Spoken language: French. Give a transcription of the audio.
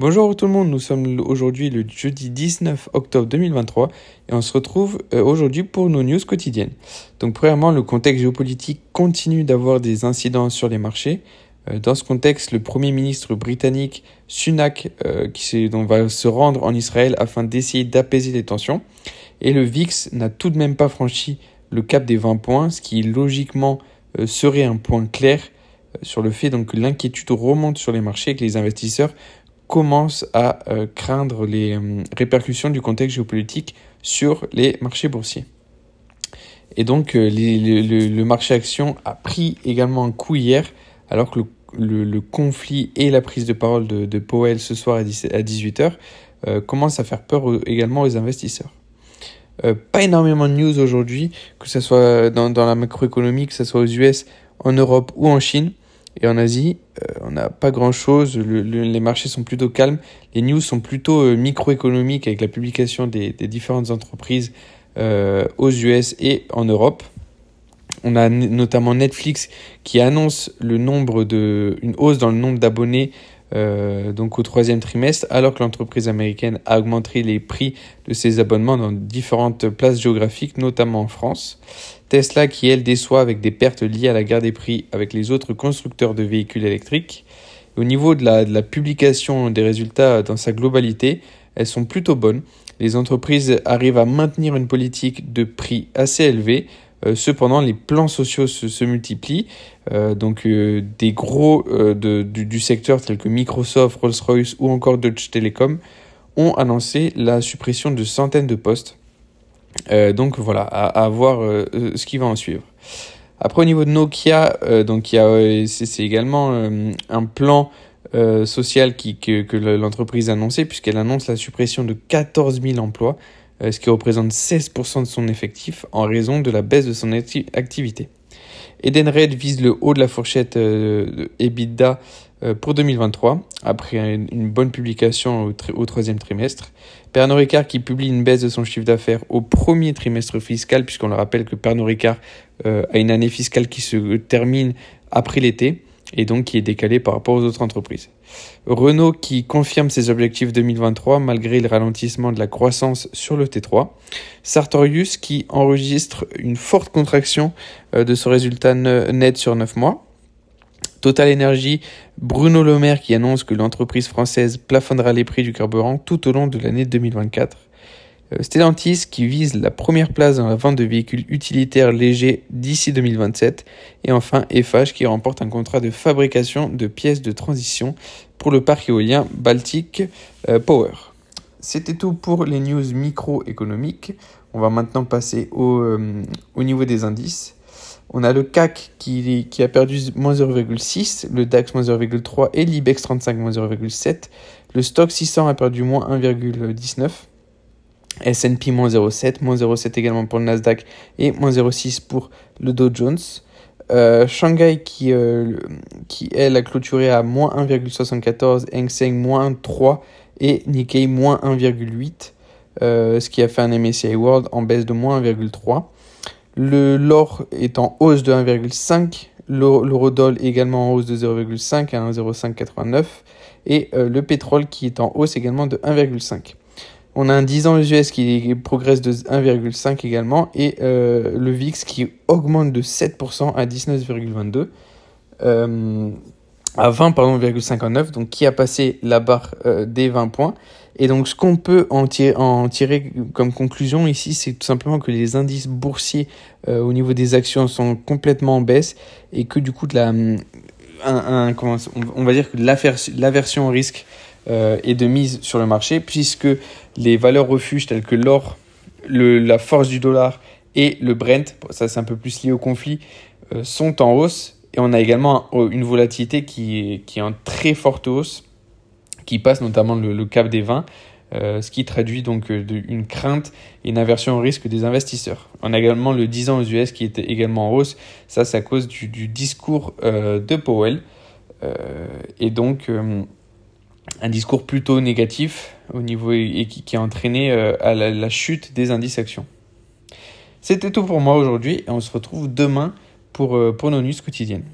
Bonjour tout le monde, nous sommes aujourd'hui le jeudi 19 octobre 2023 et on se retrouve euh, aujourd'hui pour nos news quotidiennes. Donc premièrement, le contexte géopolitique continue d'avoir des incidences sur les marchés. Euh, dans ce contexte, le Premier ministre britannique Sunak euh, va se rendre en Israël afin d'essayer d'apaiser les tensions. Et le VIX n'a tout de même pas franchi le cap des 20 points, ce qui logiquement serait un point clair sur le fait que l'inquiétude remonte sur les marchés et que les investisseurs commence à euh, craindre les euh, répercussions du contexte géopolitique sur les marchés boursiers. Et donc euh, le, marché action a pris également un coup hier, alors que le, conflit et la prise de parole de, Powell ce soir à, 18h commencent à faire peur également aux investisseurs. pas énormément de news aujourd'hui, que ce soit dans, dans la macroéconomie, que ce soit aux US, en Europe ou en Chine. Et en Asie, euh, on n'a pas grand-chose, les marchés sont plutôt calmes, les news sont plutôt euh, microéconomiques avec la publication des, différentes entreprises euh, aux US et en Europe. On a notamment Netflix qui annonce le nombre de, une hausse dans le nombre d'abonnés donc au troisième trimestre, alors que l'entreprise américaine a augmenté les prix de ses abonnements dans différentes places géographiques, notamment en France. Tesla qui, elle, déçoit avec des pertes liées à la guerre des prix avec les autres constructeurs de véhicules électriques. Au niveau de la, de la publication des résultats dans sa globalité, elles sont plutôt bonnes. Les entreprises arrivent à maintenir une politique de prix assez élevée. Euh, cependant, les plans sociaux se, multiplient. Euh, donc, euh, des gros du, secteur tels que Microsoft, Rolls-Royce ou encore Deutsche Telekom ont annoncé la suppression de centaines de postes. Donc voilà, à, voir ce qui va en suivre. Après au niveau de Nokia, c'est également un plan social que, que l'entreprise a annoncé puisqu'elle annonce la suppression de 14 000 emplois, ce qui représente 16% de son effectif en raison de la baisse de son activité. Edenred vise le haut de la fourchette EBITDA euh, pour 2023, après une bonne publication au, troisième trimestre. Pernod Ricard qui publie une baisse de son chiffre d'affaires au premier trimestre fiscal, puisqu'on le rappelle que Pernod Ricard euh, a une année fiscale qui se termine après l'été et donc qui est décalée par rapport aux autres entreprises. Renault qui confirme ses objectifs 2023 malgré le ralentissement de la croissance sur le T3. Sartorius qui enregistre une forte contraction euh, de son résultat net sur 9 mois. Total Energy, Bruno Le Maire qui annonce que l'entreprise française plafonnera les prix du carburant tout au long de l'année 2024. Euh, Stellantis qui vise la première place dans la vente de véhicules utilitaires légers d'ici 2027. Et enfin FH qui remporte un contrat de fabrication de pièces de transition pour le parc éolien Baltic euh, Power. C'était tout pour les news microéconomiques. On va maintenant passer au, euh, au niveau des indices. On a le CAC qui, qui a perdu moins 0,6, le DAX moins 0,3 et l'IBEX 35 moins 0,7. Le stock 600 a perdu moins 1,19. S&P moins 0,7, moins 0,7 également pour le Nasdaq et moins 0,6 pour le Dow Jones. Euh, Shanghai qui, euh, qui elle a clôturé à moins 1,74, Hang Seng moins 3 et Nikkei moins 1,8, euh, ce qui a fait un MSCI World en baisse de moins 1,3. Le l'or est en hausse de 1,5, l'eurodoll également en hausse de 0,5 à 1,0589 et euh, le pétrole qui est en hausse également de 1,5. On a un 10 ans US qui progresse de 1,5 également et euh, le VIX qui augmente de 7% à 19,22 euh, à 20,59 donc qui a passé la barre des 20 points. Et donc, ce qu'on peut en tirer, comme conclusion ici, c'est tout simplement que les indices boursiers euh, au niveau des actions sont complètement en baisse et que du coup, la, comment, on va dire que l'aversion au risque euh, est de mise sur le marché puisque les valeurs refuges telles que l'or, la force du dollar et le Brent, ça c'est un peu plus lié au conflit, euh, sont en hausse. Et on a également une volatilité qui qui est en très forte hausse qui passe notamment le, cap des 20, euh, ce qui traduit donc euh, une crainte et une aversion au risque des investisseurs. On a également le 10 ans aux US qui était également en hausse, ça c'est à cause du, discours euh, de Powell, et donc un discours plutôt négatif au niveau et qui, a entraîné à la, chute des indices actions. C'était tout pour moi aujourd'hui et on se retrouve demain pour, pour nos news quotidiennes.